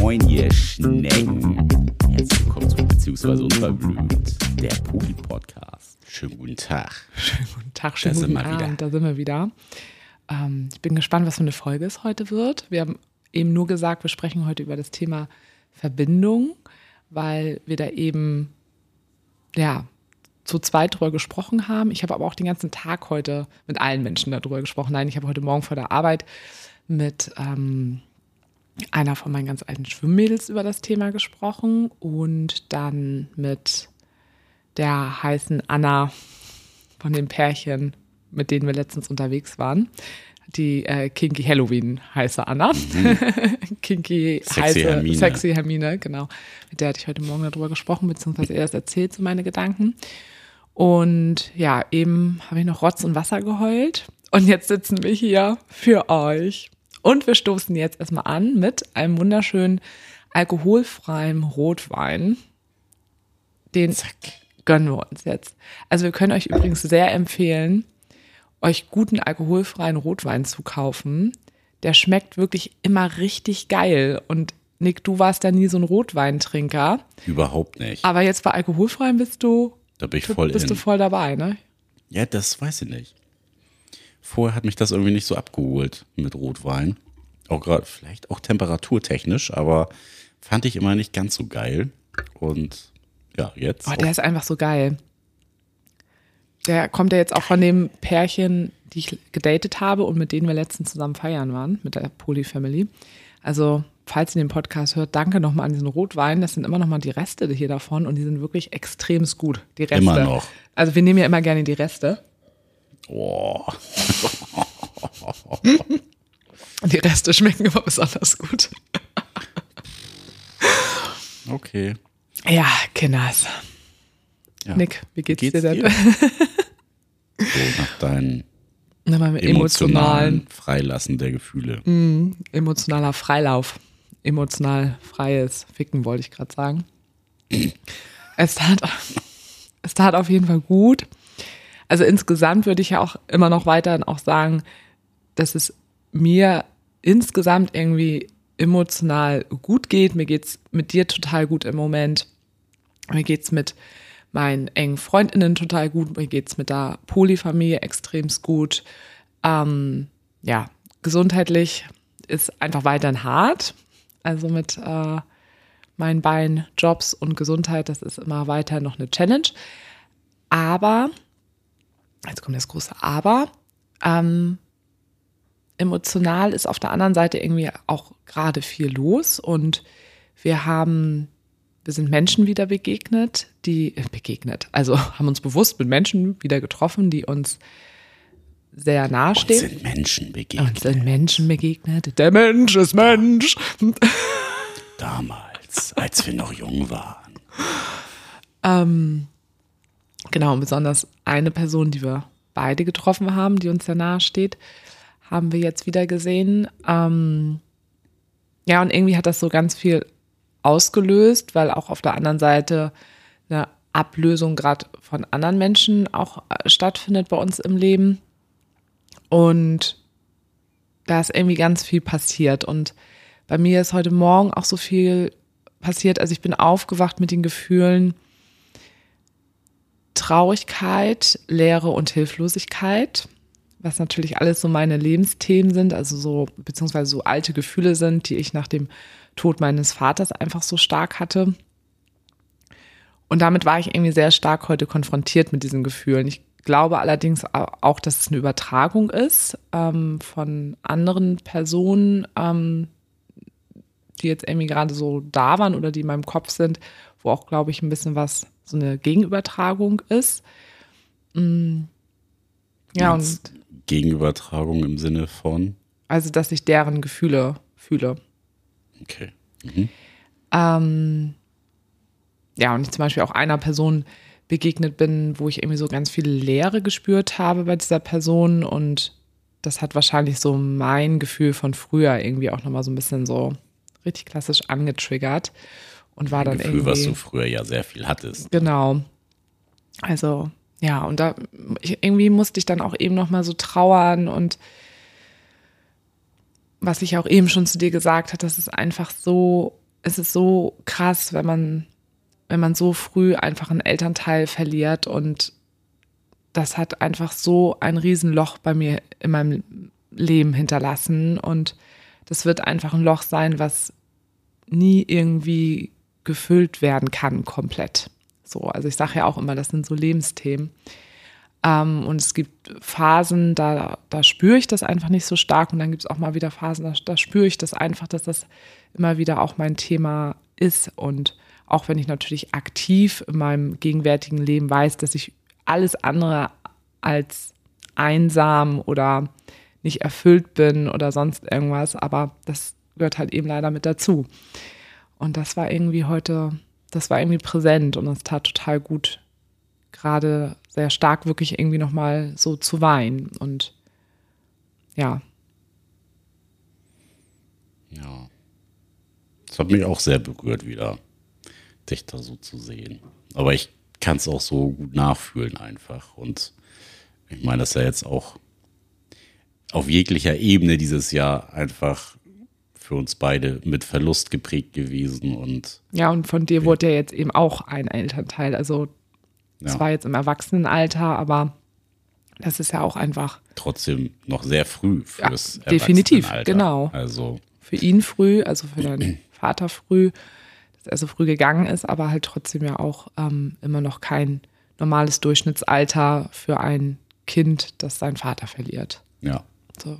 Moin, ihr Schnecken. Herzlich willkommen zu Beziehungsweise Unverblümt, der Poli-Podcast. Schönen guten Tag. Schönen guten Tag, schönen Da sind guten wir wieder. Abend, da sind wir wieder. Ähm, ich bin gespannt, was für eine Folge es heute wird. Wir haben eben nur gesagt, wir sprechen heute über das Thema Verbindung, weil wir da eben, ja, zu zweit drüber gesprochen haben. Ich habe aber auch den ganzen Tag heute mit allen Menschen darüber gesprochen. Nein, ich habe heute Morgen vor der Arbeit mit ähm, einer von meinen ganz alten Schwimmmädels über das Thema gesprochen und dann mit der heißen Anna von dem Pärchen, mit denen wir letztens unterwegs waren. Die äh, Kinky Halloween heiße Anna. Kinky Sexy heiße Hermine. Sexy Hermine, genau. Mit der hatte ich heute Morgen darüber gesprochen, beziehungsweise erst erzählt zu meine Gedanken. Und ja, eben habe ich noch Rotz und Wasser geheult. Und jetzt sitzen wir hier für euch. Und wir stoßen jetzt erstmal an mit einem wunderschönen alkoholfreien Rotwein. Den gönnen wir uns jetzt. Also wir können euch übrigens sehr empfehlen, euch guten alkoholfreien Rotwein zu kaufen. Der schmeckt wirklich immer richtig geil. Und Nick, du warst ja nie so ein Rotweintrinker. Überhaupt nicht. Aber jetzt bei alkoholfreien bist du, Da bin ich voll bist in. du voll dabei, ne? Ja, das weiß ich nicht. Vorher hat mich das irgendwie nicht so abgeholt mit Rotwein. Auch gerade, vielleicht auch temperaturtechnisch, aber fand ich immer nicht ganz so geil. Und ja, jetzt. Oh, der ist einfach so geil. Der kommt ja jetzt auch von dem Pärchen, die ich gedatet habe und mit denen wir letztens zusammen feiern waren, mit der Poly-Family. Also, falls ihr den Podcast hört, danke nochmal an diesen Rotwein. Das sind immer nochmal die Reste hier davon und die sind wirklich extremst gut. Die Reste. Immer noch. Also, wir nehmen ja immer gerne die Reste. Oh, die Reste schmecken immer besonders gut. okay. Ja, Kinders. Ja. Nick, wie geht's, dir denn? so nach deinen mit emotionalen emotionalen, Freilassen der Gefühle. emotionaler Freilauf. Emotional freies Ficken, wollte ich gerade sagen. es tat, es tat auf jeden Fall gut. Also insgesamt würde ich ja auch immer noch weiter auch sagen, dass es mir insgesamt irgendwie emotional gut geht. Mir geht's mit dir total gut im Moment. Mir geht's mit meinen engen Freundinnen total gut. Mir geht's mit der Polyfamilie extremst gut. Ähm, ja, gesundheitlich ist einfach weiterhin hart. Also mit äh, meinen beiden Jobs und Gesundheit, das ist immer weiter noch eine Challenge. Aber, jetzt kommt das große Aber, ähm, emotional ist auf der anderen Seite irgendwie auch gerade viel los und wir haben, wir sind Menschen wieder begegnet, die äh, begegnet, also haben uns bewusst mit Menschen wieder getroffen, die uns sehr nahestehen. sind Menschen begegnet. sind Menschen begegnet. Der Mensch ist Mensch. Damals, als wir noch jung waren. Genau, und besonders eine Person, die wir beide getroffen haben, die uns sehr nahe steht, haben wir jetzt wieder gesehen. Ähm, ja, und irgendwie hat das so ganz viel ausgelöst, weil auch auf der anderen Seite eine Ablösung gerade von anderen Menschen auch äh, stattfindet bei uns im Leben. Und da ist irgendwie ganz viel passiert. Und bei mir ist heute Morgen auch so viel passiert. Also ich bin aufgewacht mit den Gefühlen, Traurigkeit, Leere und Hilflosigkeit, was natürlich alles so meine Lebensthemen sind, also so, beziehungsweise so alte Gefühle sind, die ich nach dem Tod meines Vaters einfach so stark hatte. Und damit war ich irgendwie sehr stark heute konfrontiert mit diesen Gefühlen. Ich glaube allerdings auch, dass es eine Übertragung ist ähm, von anderen Personen, ähm, die jetzt irgendwie gerade so da waren oder die in meinem Kopf sind, wo auch, glaube ich, ein bisschen was, so eine Gegenübertragung ist. Mm. Ja, und Jetzt Gegenübertragung im Sinne von. also, dass ich deren Gefühle fühle. Okay. Mhm. Ähm, ja, und ich zum Beispiel auch einer Person begegnet bin, wo ich irgendwie so ganz viel Leere gespürt habe bei dieser Person und das hat wahrscheinlich so mein Gefühl von früher irgendwie auch nochmal so ein bisschen so richtig klassisch angetriggert und war dann Gefühl, irgendwie was du früher ja sehr viel hattest. Genau. Also, ja, und da ich, irgendwie musste ich dann auch eben noch mal so trauern und was ich auch eben schon zu dir gesagt habe, das ist einfach so, es ist so krass, wenn man, wenn man so früh einfach einen Elternteil verliert und das hat einfach so ein Riesenloch bei mir in meinem Leben hinterlassen und das wird einfach ein Loch sein, was nie irgendwie gefüllt werden kann komplett. So, also ich sage ja auch immer, das sind so Lebensthemen. Ähm, und es gibt Phasen, da, da spüre ich das einfach nicht so stark. Und dann gibt es auch mal wieder Phasen, da, da spüre ich das einfach, dass das immer wieder auch mein Thema ist. Und auch wenn ich natürlich aktiv in meinem gegenwärtigen Leben weiß, dass ich alles andere als einsam oder nicht erfüllt bin oder sonst irgendwas, aber das gehört halt eben leider mit dazu. Und das war irgendwie heute, das war irgendwie präsent und es tat total gut, gerade sehr stark wirklich irgendwie nochmal so zu weinen. Und ja. Ja. Das hat mich auch sehr berührt, wieder dich da so zu sehen. Aber ich kann es auch so gut nachfühlen einfach. Und ich meine, das ist ja jetzt auch auf jeglicher Ebene dieses Jahr einfach für uns beide mit Verlust geprägt gewesen und ja und von dir wurde ja jetzt eben auch ein Elternteil. Also ja. zwar jetzt im Erwachsenenalter aber das ist ja auch einfach trotzdem noch sehr früh fürs ja, definitiv genau. Also für ihn früh also für deinen Vater früh dass er so früh gegangen ist aber halt trotzdem ja auch ähm, immer noch kein normales Durchschnittsalter für ein Kind das seinen Vater verliert. Ja. So.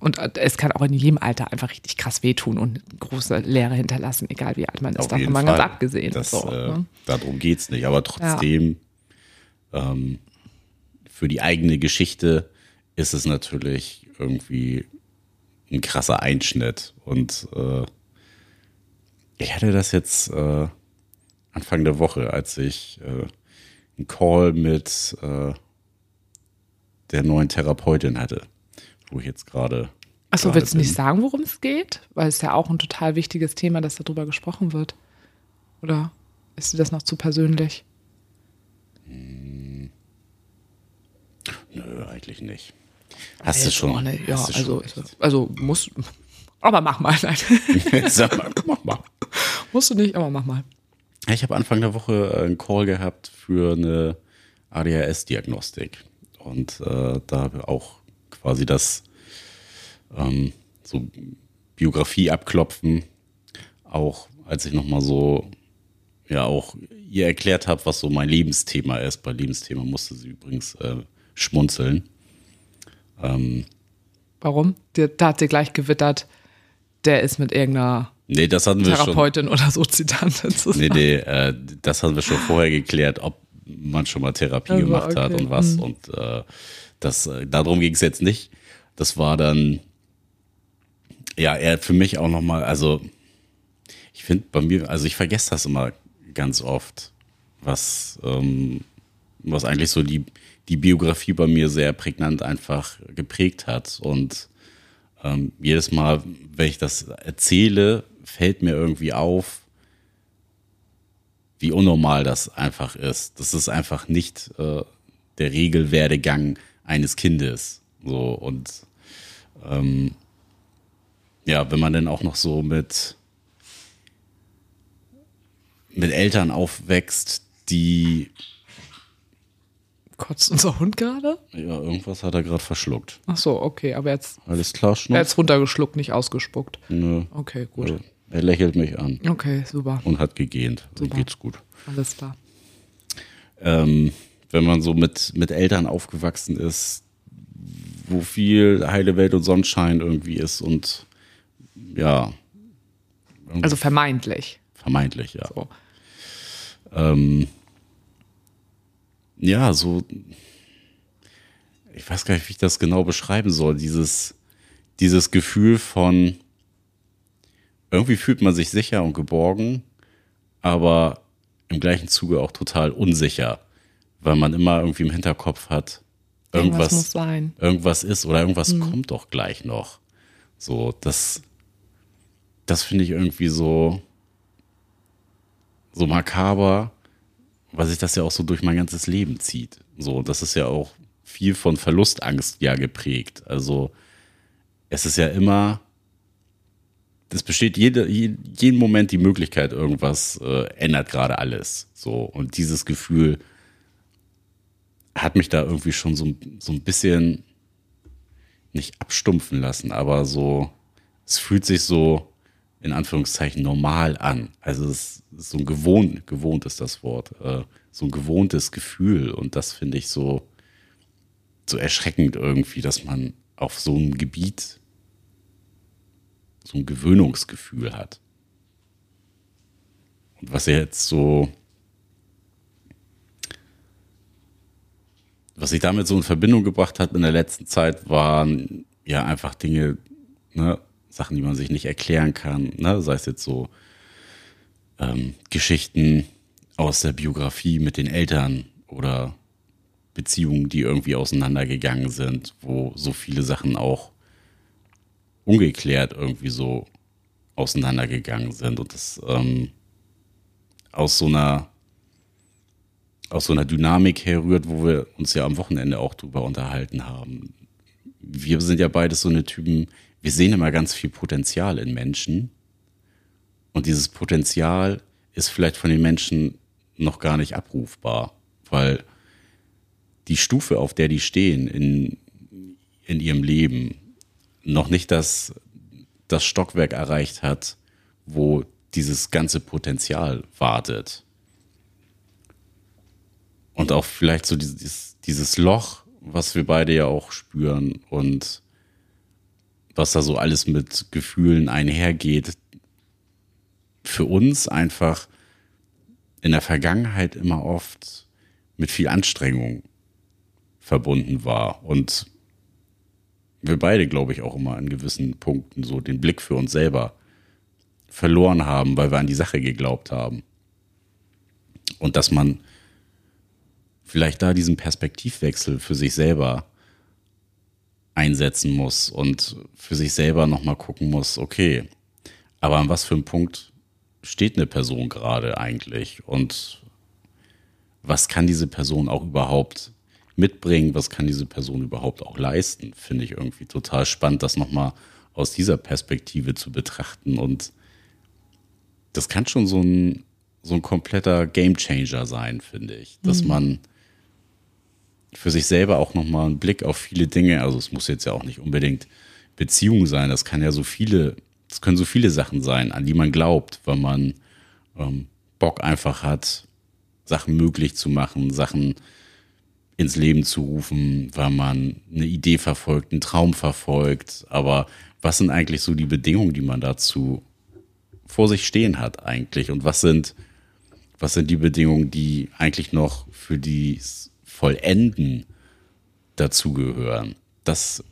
Und äh, es kann auch in jedem Alter einfach richtig krass wehtun und große Lehre hinterlassen, egal wie alt man ist. Davon mal ganz abgesehen. Das, so, äh, ne? Darum geht es nicht. Aber trotzdem, ja. ähm, für die eigene Geschichte ist es natürlich irgendwie ein krasser Einschnitt. Und äh, ich hatte das jetzt äh, Anfang der Woche, als ich äh, einen Call mit äh, der neuen Therapeutin hatte wo ich jetzt gerade. Achso, willst du nicht sagen, worum es geht? Weil es ja auch ein total wichtiges Thema, dass darüber gesprochen wird. Oder ist dir das noch zu persönlich? Hm. Nö, eigentlich nicht. Hast du schon? Ne, ja, also, schon also muss. Aber mach mal. Nein. Sag mal, mach mal. Musst du nicht, aber mach mal. Ich habe Anfang der Woche einen Call gehabt für eine ADHS-Diagnostik. Und äh, da habe ich auch quasi das ähm, so Biografie abklopfen. Auch als ich nochmal so, ja, auch ihr erklärt habe, was so mein Lebensthema ist. Bei Lebensthema musste sie übrigens äh, schmunzeln. Ähm, Warum? da hat sie gleich gewittert, der ist mit irgendeiner nee, das hatten wir Therapeutin schon, oder Sozitantin zusammen. Nee, nee, äh, das hatten wir schon vorher geklärt, ob man schon mal Therapie also, gemacht okay. hat und was. Mhm. Und äh, das, äh, darum ging es jetzt nicht. Das war dann, ja, er für mich auch nochmal, also ich finde bei mir, also ich vergesse das immer ganz oft, was, ähm, was eigentlich so die, die Biografie bei mir sehr prägnant einfach geprägt hat. Und ähm, jedes Mal, wenn ich das erzähle, fällt mir irgendwie auf, wie unnormal das einfach ist. Das ist einfach nicht äh, der Regelwerdegang eines Kindes. So und ähm, ja, wenn man dann auch noch so mit mit Eltern aufwächst, die Kotzt unser Hund gerade? Ja, irgendwas hat er gerade verschluckt. Ach so, okay, aber jetzt. Alles klar, Schnupp? Er hat runtergeschluckt, nicht ausgespuckt. Nö. Okay, gut. Er, er lächelt mich an. Okay, super. Und hat gegähnt. Super. geht's gut. Alles klar. Ähm, wenn man so mit, mit Eltern aufgewachsen ist, wo viel heile Welt und Sonnenschein irgendwie ist und ja. Also vermeintlich. Vermeintlich, ja. So. Ähm, ja, so, ich weiß gar nicht, wie ich das genau beschreiben soll. Dieses, dieses Gefühl von, irgendwie fühlt man sich sicher und geborgen, aber im gleichen Zuge auch total unsicher, weil man immer irgendwie im Hinterkopf hat, irgendwas, muss sein. irgendwas ist oder irgendwas mhm. kommt doch gleich noch. So, das, das finde ich irgendwie so, so makaber, weil sich das ja auch so durch mein ganzes Leben zieht. So, das ist ja auch viel von Verlustangst ja geprägt. Also, es ist ja immer es besteht jede, jeden Moment die Möglichkeit, irgendwas äh, ändert gerade alles. So. Und dieses Gefühl hat mich da irgendwie schon so, so ein bisschen nicht abstumpfen lassen, aber so, es fühlt sich so in Anführungszeichen normal an. Also es ist so ein gewohnt, gewohnt ist das Wort, äh, so ein gewohntes Gefühl und das finde ich so, so erschreckend irgendwie, dass man auf so einem Gebiet so ein Gewöhnungsgefühl hat. Und was er jetzt so, was sich damit so in Verbindung gebracht hat in der letzten Zeit, waren ja einfach Dinge, ne, Sachen, die man sich nicht erklären kann, ne, sei es jetzt so ähm, Geschichten aus der Biografie mit den Eltern oder Beziehungen, die irgendwie auseinandergegangen sind, wo so viele Sachen auch ungeklärt irgendwie so auseinandergegangen sind. Und das ähm, aus so einer aus so einer Dynamik herrührt, wo wir uns ja am Wochenende auch drüber unterhalten haben. Wir sind ja beides so eine Typen, wir sehen immer ganz viel Potenzial in Menschen. Und dieses Potenzial ist vielleicht von den Menschen noch gar nicht abrufbar, weil die Stufe, auf der die stehen in, in ihrem Leben, noch nicht das, das Stockwerk erreicht hat, wo dieses ganze Potenzial wartet. Und auch vielleicht so dieses, dieses Loch, was wir beide ja auch spüren und was da so alles mit Gefühlen einhergeht, für uns einfach in der Vergangenheit immer oft mit viel Anstrengung verbunden war. Und wir beide, glaube ich, auch immer an gewissen Punkten so den Blick für uns selber verloren haben, weil wir an die Sache geglaubt haben. Und dass man vielleicht da diesen Perspektivwechsel für sich selber einsetzen muss und für sich selber nochmal gucken muss, okay, aber an was für einem Punkt steht eine Person gerade eigentlich und was kann diese Person auch überhaupt mitbringen, was kann diese Person überhaupt auch leisten, finde ich irgendwie total spannend, das nochmal aus dieser Perspektive zu betrachten. Und das kann schon so ein, so ein kompletter Gamechanger sein, finde ich. Dass mhm. man für sich selber auch nochmal einen Blick auf viele Dinge, also es muss jetzt ja auch nicht unbedingt Beziehung sein, das kann ja so viele, das können so viele Sachen sein, an die man glaubt, weil man ähm, Bock einfach hat, Sachen möglich zu machen, Sachen ins Leben zu rufen, weil man eine Idee verfolgt, einen Traum verfolgt. Aber was sind eigentlich so die Bedingungen, die man dazu vor sich stehen hat eigentlich? Und was sind, was sind die Bedingungen, die eigentlich noch für die Vollenden dazugehören? Das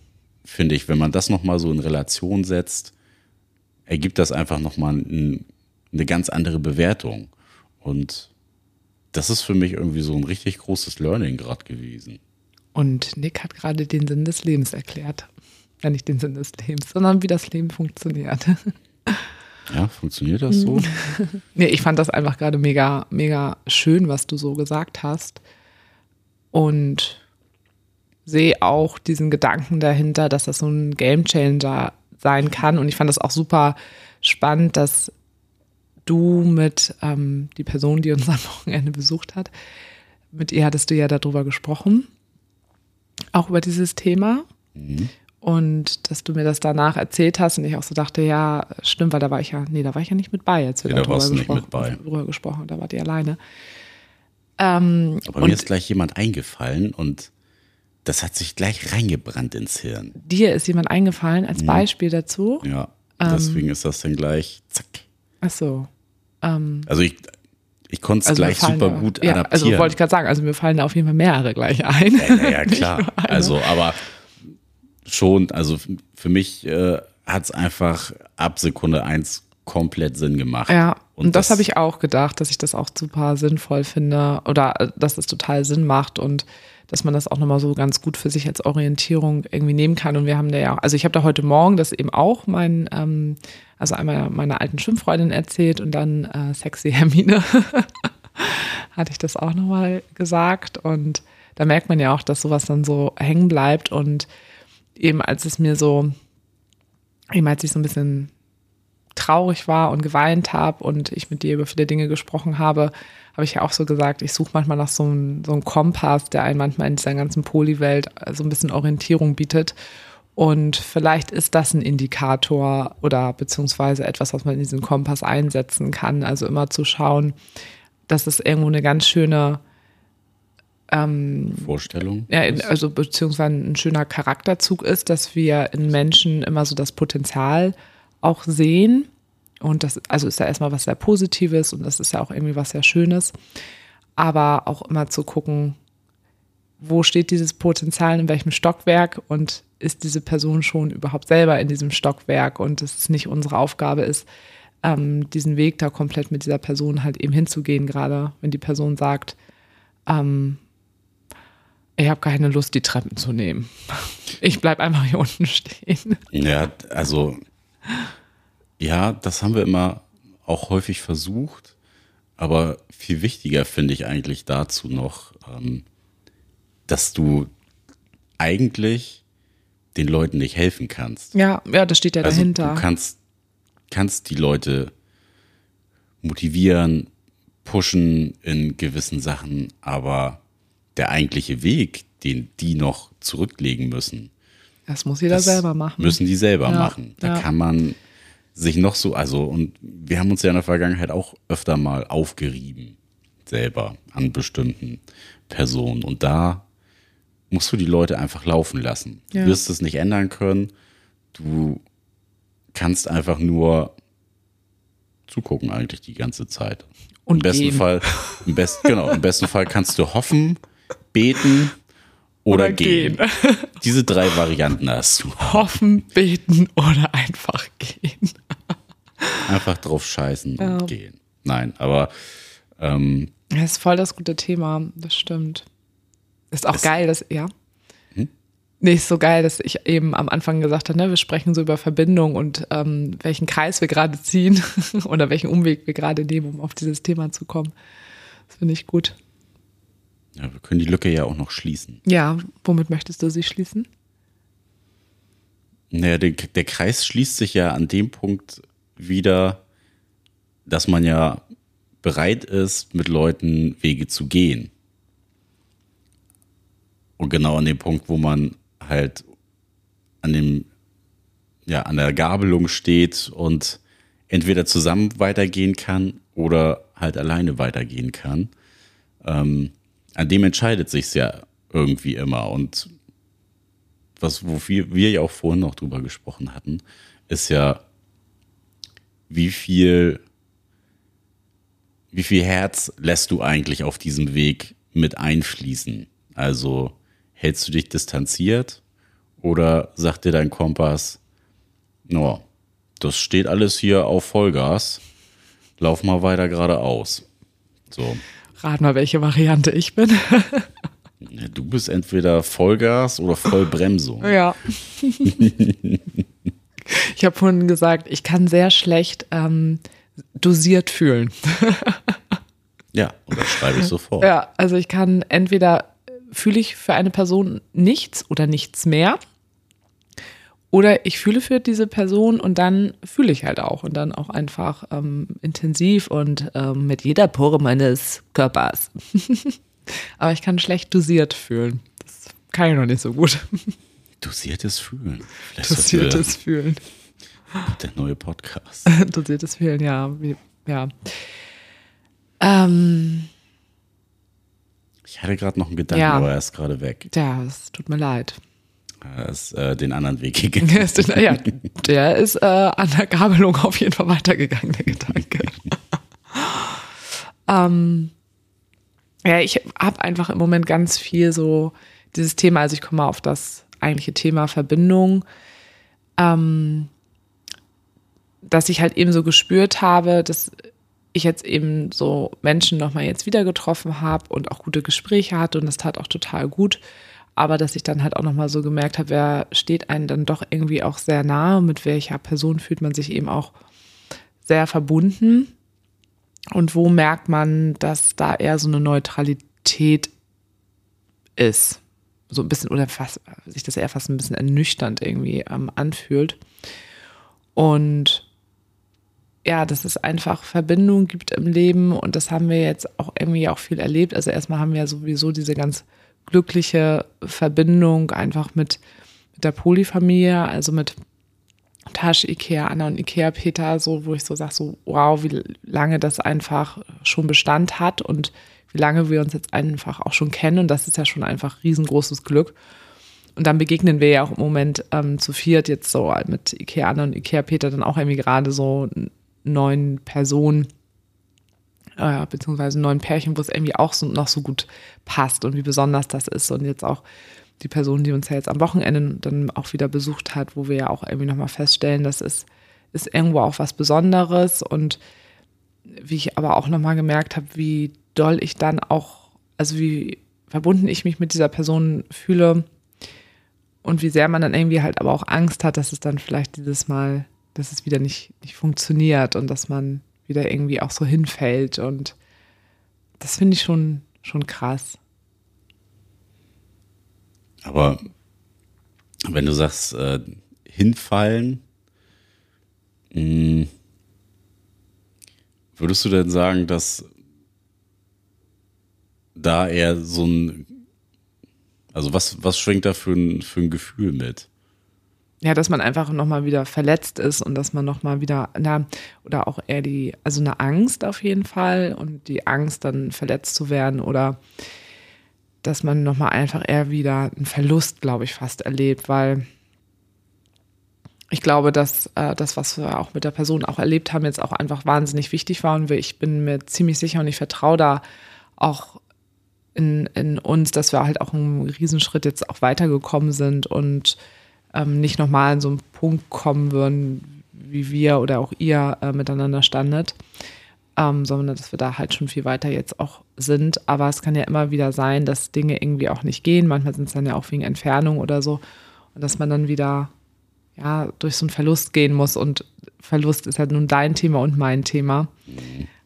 finde ich, wenn man das nochmal so in Relation setzt, ergibt das einfach nochmal ein, eine ganz andere Bewertung. Und das ist für mich irgendwie so ein richtig großes Learning gerade gewesen. Und Nick hat gerade den Sinn des Lebens erklärt. Ja, nicht den Sinn des Lebens, sondern wie das Leben funktioniert. Ja, funktioniert das so? nee, ich fand das einfach gerade mega, mega schön, was du so gesagt hast. Und sehe auch diesen Gedanken dahinter, dass das so ein Gamechanger sein kann. Und ich fand das auch super spannend, dass du mit ähm, die Person, die uns am Wochenende besucht hat, mit ihr hattest du ja darüber gesprochen, auch über dieses Thema. Mhm. Und dass du mir das danach erzählt hast und ich auch so dachte, ja, stimmt, weil da war ich ja, nee, da war ich ja nicht mit bei, als wir ja, darüber, gesprochen, darüber gesprochen, da war die alleine. Ähm, Aber mir ist gleich jemand eingefallen und das hat sich gleich reingebrannt ins Hirn. Dir ist jemand eingefallen als mhm. Beispiel dazu? Ja, deswegen ähm, ist das dann gleich zack. Ach so. Ähm, also ich, ich konnte es also gleich super da, gut ja, also adaptieren. Also wollte ich gerade sagen, also mir fallen da auf jeden Fall mehrere gleich ein. Ja, ja klar. also, aber schon, also für mich äh, hat es einfach ab Sekunde eins komplett Sinn gemacht. Ja, und, und das, das habe ich auch gedacht, dass ich das auch super sinnvoll finde oder äh, dass es total Sinn macht und dass man das auch nochmal so ganz gut für sich als Orientierung irgendwie nehmen kann. Und wir haben da ja, also ich habe da heute Morgen das eben auch mein ähm, also einmal meiner alten Schwimmfreundin erzählt und dann äh, sexy Hermine hatte ich das auch nochmal gesagt. Und da merkt man ja auch, dass sowas dann so hängen bleibt. Und eben als es mir so, eben als ich so ein bisschen traurig war und geweint habe und ich mit dir über viele Dinge gesprochen habe, habe ich ja auch so gesagt, ich suche manchmal nach so einem, so einem Kompass, der einen manchmal in dieser ganzen Polywelt so ein bisschen Orientierung bietet. Und vielleicht ist das ein Indikator oder beziehungsweise etwas, was man in diesen Kompass einsetzen kann. Also immer zu schauen, dass es irgendwo eine ganz schöne ähm, Vorstellung. Ja, also beziehungsweise ein schöner Charakterzug ist, dass wir in Menschen immer so das Potenzial auch sehen. Und das also ist ja erstmal was sehr Positives und das ist ja auch irgendwie was sehr Schönes. Aber auch immer zu gucken, wo steht dieses Potenzial, in welchem Stockwerk und ist diese Person schon überhaupt selber in diesem Stockwerk und dass es nicht unsere Aufgabe ist, ähm, diesen Weg da komplett mit dieser Person halt eben hinzugehen, gerade wenn die Person sagt, ähm, ich habe keine Lust, die Treppen zu nehmen. Ich bleibe einfach hier unten stehen. Ja, also ja, das haben wir immer auch häufig versucht, aber viel wichtiger finde ich eigentlich dazu noch, ähm, dass du eigentlich den Leuten nicht helfen kannst. Ja, ja, das steht ja also dahinter. Du kannst, kannst die Leute motivieren, pushen in gewissen Sachen, aber der eigentliche Weg, den die noch zurücklegen müssen, das muss jeder selber machen. Müssen die selber Ja, machen. Da ja. kann man sich noch so, also, und wir haben uns ja in der Vergangenheit auch öfter mal aufgerieben, selber an bestimmten Personen. Und da musst du die Leute einfach laufen lassen. Du Ja. wirst es nicht ändern können. Du kannst einfach nur zugucken eigentlich die ganze Zeit. Und Im besten gehen. Fall, im besten, genau, im besten Fall kannst du hoffen, beten oder, Oder gehen. gehen. Diese drei Varianten hast du. Hoffen, beten oder einfach gehen. Einfach drauf scheißen Ja. und gehen. Nein, aber ähm, Das ist voll das gute Thema, das stimmt. Ist auch geil, dass, ja. Hm? Ist so geil, dass ich eben am Anfang gesagt habe, ne, wir sprechen so über Verbindung und ähm, welchen Kreis wir gerade ziehen oder welchen Umweg wir gerade nehmen, um auf dieses Thema zu kommen. Das finde ich gut. ja, wir können die Lücke ja auch noch schließen. Ja, womit möchtest du sie schließen? Naja, der, der Kreis schließt sich ja an dem Punkt wieder, dass man ja bereit ist, mit Leuten Wege zu gehen. Und genau an dem Punkt, wo man halt an dem, ja, an der Gabelung steht und entweder zusammen weitergehen kann oder halt alleine weitergehen kann. Ähm, an dem entscheidet sich's ja irgendwie immer. Und was, wofür wir ja auch vorhin noch drüber gesprochen hatten, ist ja, wie viel, wie viel Herz lässt du eigentlich auf diesem Weg mit einfließen? Also hältst du dich distanziert oder sagt dir dein Kompass, no, das steht alles hier auf Vollgas, lauf mal weiter geradeaus. So. Rat mal, welche Variante ich bin. Du bist entweder Vollgas oder Vollbremsung. Ja. ich habe vorhin gesagt, ich kann sehr schlecht ähm, dosiert fühlen. Ja, und das schreibe ich sofort. Ja, also ich kann entweder fühle ich für eine Person nichts oder nichts mehr. Oder ich fühle für diese Person und dann fühle ich halt auch und dann auch einfach ähm, intensiv und ähm, mit jeder Pore meines Körpers. Aber ich kann schlecht dosiert fühlen. Das kann ich noch nicht so gut. Dosiertes Fühlen. Vielleicht Dosiertes Fühlen. Der neue Podcast. Dosiertes Fühlen, ja. Ja. Ähm, Ich hatte gerade noch einen Gedanken, Ja. aber er ist gerade weg. ja, es tut mir leid. Er ist äh, den anderen Weg gegangen. Der ist, ja, der ist äh, an der Gabelung auf jeden Fall weitergegangen, der Gedanke. ähm, ja, ich habe einfach im Moment ganz viel so dieses Thema, also ich komme mal auf das eigentliche Thema Verbindung, ähm, dass ich halt eben so gespürt habe, dass ich jetzt eben so Menschen nochmal jetzt wieder getroffen habe und auch gute Gespräche hatte und das tat auch total gut. Aber dass ich dann halt auch nochmal so gemerkt habe, wer steht einem dann doch irgendwie auch sehr nahe, mit welcher Person fühlt man sich eben auch sehr verbunden. Und wo merkt man, dass da eher so eine Neutralität ist? So ein bisschen, oder fast, sich das eher fast ein bisschen ernüchternd irgendwie ähm, anfühlt. Und ja, dass es einfach Verbindung gibt im Leben und das haben wir jetzt auch irgendwie auch viel erlebt. Also erstmal haben wir ja sowieso diese ganz glückliche Verbindung einfach mit, mit der Polyfamilie, also mit Tasch, Ikea, Anna und Ikea Peter, so, wo ich so sage, so, wow, wie lange das einfach schon Bestand hat und wie lange wir uns jetzt einfach auch schon kennen. Und das ist ja schon einfach riesengroßes Glück. Und dann begegnen wir ja auch im Moment ähm, zu viert jetzt so mit Ikea Anna und Ikea Peter dann auch irgendwie gerade so neun Personen, äh, beziehungsweise neun Pärchen, wo es irgendwie auch so, noch so gut passt und wie besonders das ist. Und jetzt auch die Person, die uns ja jetzt am Wochenende dann auch wieder besucht hat, wo wir ja auch irgendwie nochmal feststellen, das ist, ist irgendwo auch was Besonderes. Und wie ich aber auch nochmal gemerkt habe, wie doll ich dann auch, also wie verbunden ich mich mit dieser Person fühle und wie sehr man dann irgendwie halt aber auch Angst hat, dass es dann vielleicht dieses Mal, dass es wieder nicht, nicht funktioniert und dass man wieder irgendwie auch so hinfällt. Und das finde ich schon, schon krass. Aber wenn du sagst, äh, hinfallen, mh, hm, würdest du denn sagen, dass da eher so ein, also was, was schwingt da für ein, für ein Gefühl mit? Ja, dass man einfach nochmal wieder verletzt ist und dass man nochmal wieder, na, oder auch eher die, also eine Angst auf jeden Fall und die Angst dann verletzt zu werden oder dass man nochmal einfach eher wieder einen Verlust, glaube ich, fast erlebt, weil ich glaube, dass äh, das, was wir auch mit der Person auch erlebt haben, jetzt auch einfach wahnsinnig wichtig war. Und ich bin mir ziemlich sicher und ich vertraue da auch in, in uns, dass wir halt auch einen Riesenschritt jetzt auch weitergekommen sind und ähm, nicht nochmal an so einen Punkt kommen würden, wie wir oder auch ihr äh, miteinander standet ähm, sondern dass wir da halt schon viel weiter jetzt auch sind. Aber es kann ja immer wieder sein, dass Dinge irgendwie auch nicht gehen. Manchmal sind es dann ja auch wegen Entfernung oder so. Und dass man dann wieder ja, durch so einen Verlust gehen muss. Und Verlust ist halt nun dein Thema und mein Thema.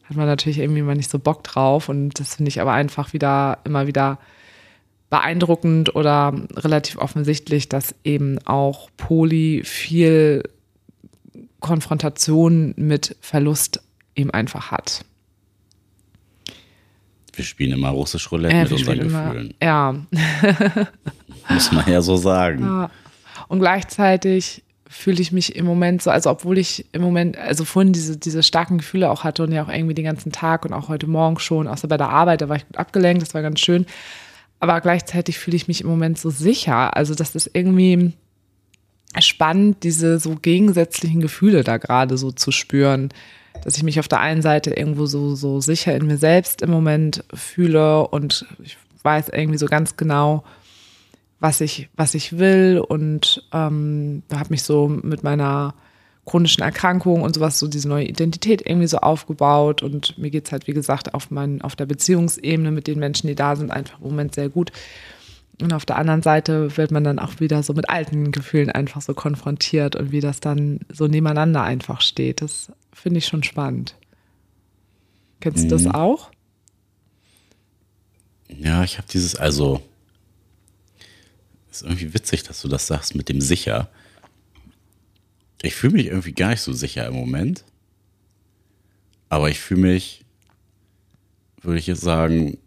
Hat man natürlich irgendwie mal nicht so Bock drauf. Und das finde ich aber einfach wieder, immer wieder beeindruckend oder relativ offensichtlich, dass eben auch Poli viel Konfrontation mit Verlust eben einfach hat. Wir spielen immer russisch Roulette äh, mit unseren Gefühlen. ja. Muss man ja so sagen. Ja. Und gleichzeitig fühle ich mich im Moment so, also obwohl ich im Moment, also vorhin diese, diese starken Gefühle auch hatte und ja auch irgendwie den ganzen Tag und auch heute Morgen schon, außer bei der Arbeit, da war ich gut abgelenkt, das war ganz schön. Aber gleichzeitig fühle ich mich im Moment so sicher. Also, das ist irgendwie spannend, diese so gegensätzlichen Gefühle da gerade so zu spüren dass ich mich auf der einen Seite irgendwo so, so sicher in mir selbst im Moment fühle und ich weiß irgendwie so ganz genau, was ich, was ich will und ähm, habe mich so mit meiner chronischen Erkrankung und sowas, so diese neue Identität irgendwie so aufgebaut und mir geht's halt, wie gesagt, auf, mein, auf der Beziehungsebene mit den Menschen, die da sind, einfach im Moment sehr gut. Und auf der anderen Seite wird man dann auch wieder so mit alten Gefühlen einfach so konfrontiert und wie das dann so nebeneinander einfach steht. Das finde ich schon spannend. Kennst mhm. du das mhm. auch? Ja, ich habe dieses, also, ist irgendwie witzig, dass du das sagst mit dem sicher. Ich fühle mich irgendwie gar nicht so sicher im Moment. Aber ich fühle mich, würde ich jetzt sagen,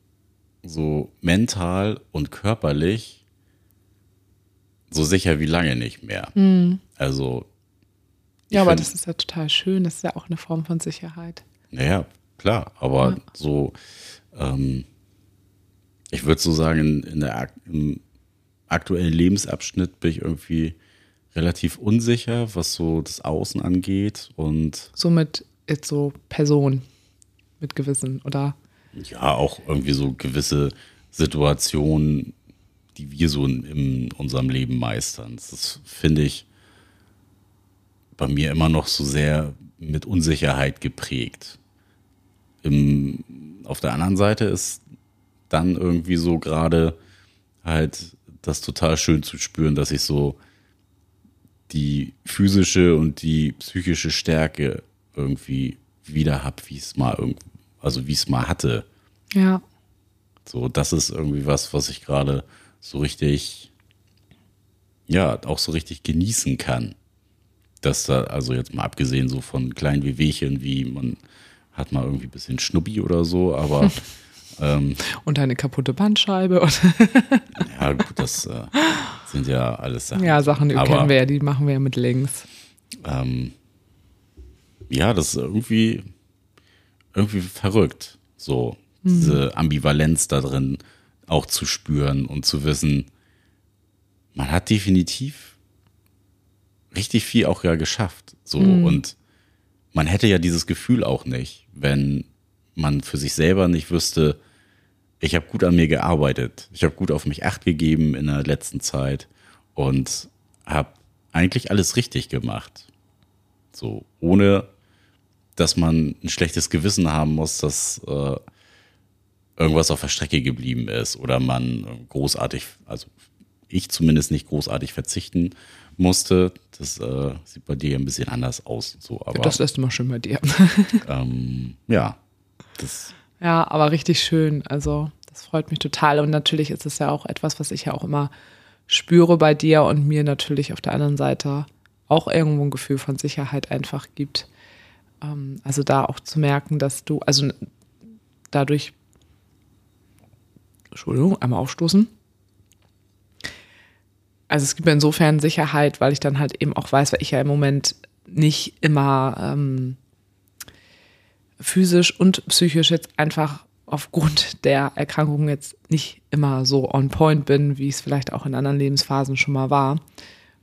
so mental und körperlich so sicher wie lange nicht mehr. Mhm. Also. Ja, aber das ist ja total schön. Das ist ja auch eine Form von Sicherheit. Naja, klar. Aber ja. so, ähm, ich würde so sagen, in, in der, im aktuellen Lebensabschnitt bin ich irgendwie relativ unsicher, was so das Außen angeht. Und Somit jetzt so Person mit Gewissen, oder? Ja, auch irgendwie so gewisse Situationen, die wir so in, in unserem Leben meistern. Das finde ich bei mir immer noch so sehr mit Unsicherheit geprägt. Im, auf der anderen Seite ist dann irgendwie so gerade halt das total schön zu spüren, dass ich so die physische und die psychische Stärke irgendwie wieder habe, wie es mal also wie es mal hatte. Ja. So, das ist irgendwie was, was ich gerade so richtig, ja, auch so richtig genießen kann. dass da, also jetzt mal abgesehen so von kleinen Wehwehchen, wie man hat mal irgendwie ein bisschen Schnuppi oder so, aber ähm, Und eine kaputte Bandscheibe. Ja gut, das äh, sind ja alles Sachen. ja, Sachen, die kennen wir ja, die machen wir ja mit links. Ähm, ja, das ist irgendwie, irgendwie verrückt, so diese Ambivalenz da drin auch zu spüren und zu wissen, man hat definitiv richtig viel auch ja geschafft. So und man hätte ja dieses Gefühl auch nicht, wenn man für sich selber nicht wüsste, ich habe gut an mir gearbeitet, ich habe gut auf mich acht gegeben in der letzten Zeit und habe eigentlich alles richtig gemacht. So, ohne dass man ein schlechtes Gewissen haben muss, dass äh, irgendwas auf der Strecke geblieben ist oder man großartig, also ich zumindest nicht großartig verzichten musste. Das äh, sieht bei dir ein bisschen anders aus. So, aber Das ist immer schön bei dir. ähm, ja, das Ja, aber richtig schön. Also, das freut mich total. Und natürlich ist es ja auch etwas, was ich ja auch immer spüre bei dir und mir natürlich auf der anderen Seite auch irgendwo ein Gefühl von Sicherheit einfach gibt. Ähm, also da auch zu merken, dass du, also dadurch, Entschuldigung, einmal aufstoßen. Also es gibt mir insofern Sicherheit, weil ich dann halt eben auch weiß, weil ich ja im Moment nicht immer ähm, physisch und psychisch jetzt einfach aufgrund der Erkrankung jetzt nicht immer so on point bin, wie es vielleicht auch in anderen Lebensphasen schon mal war.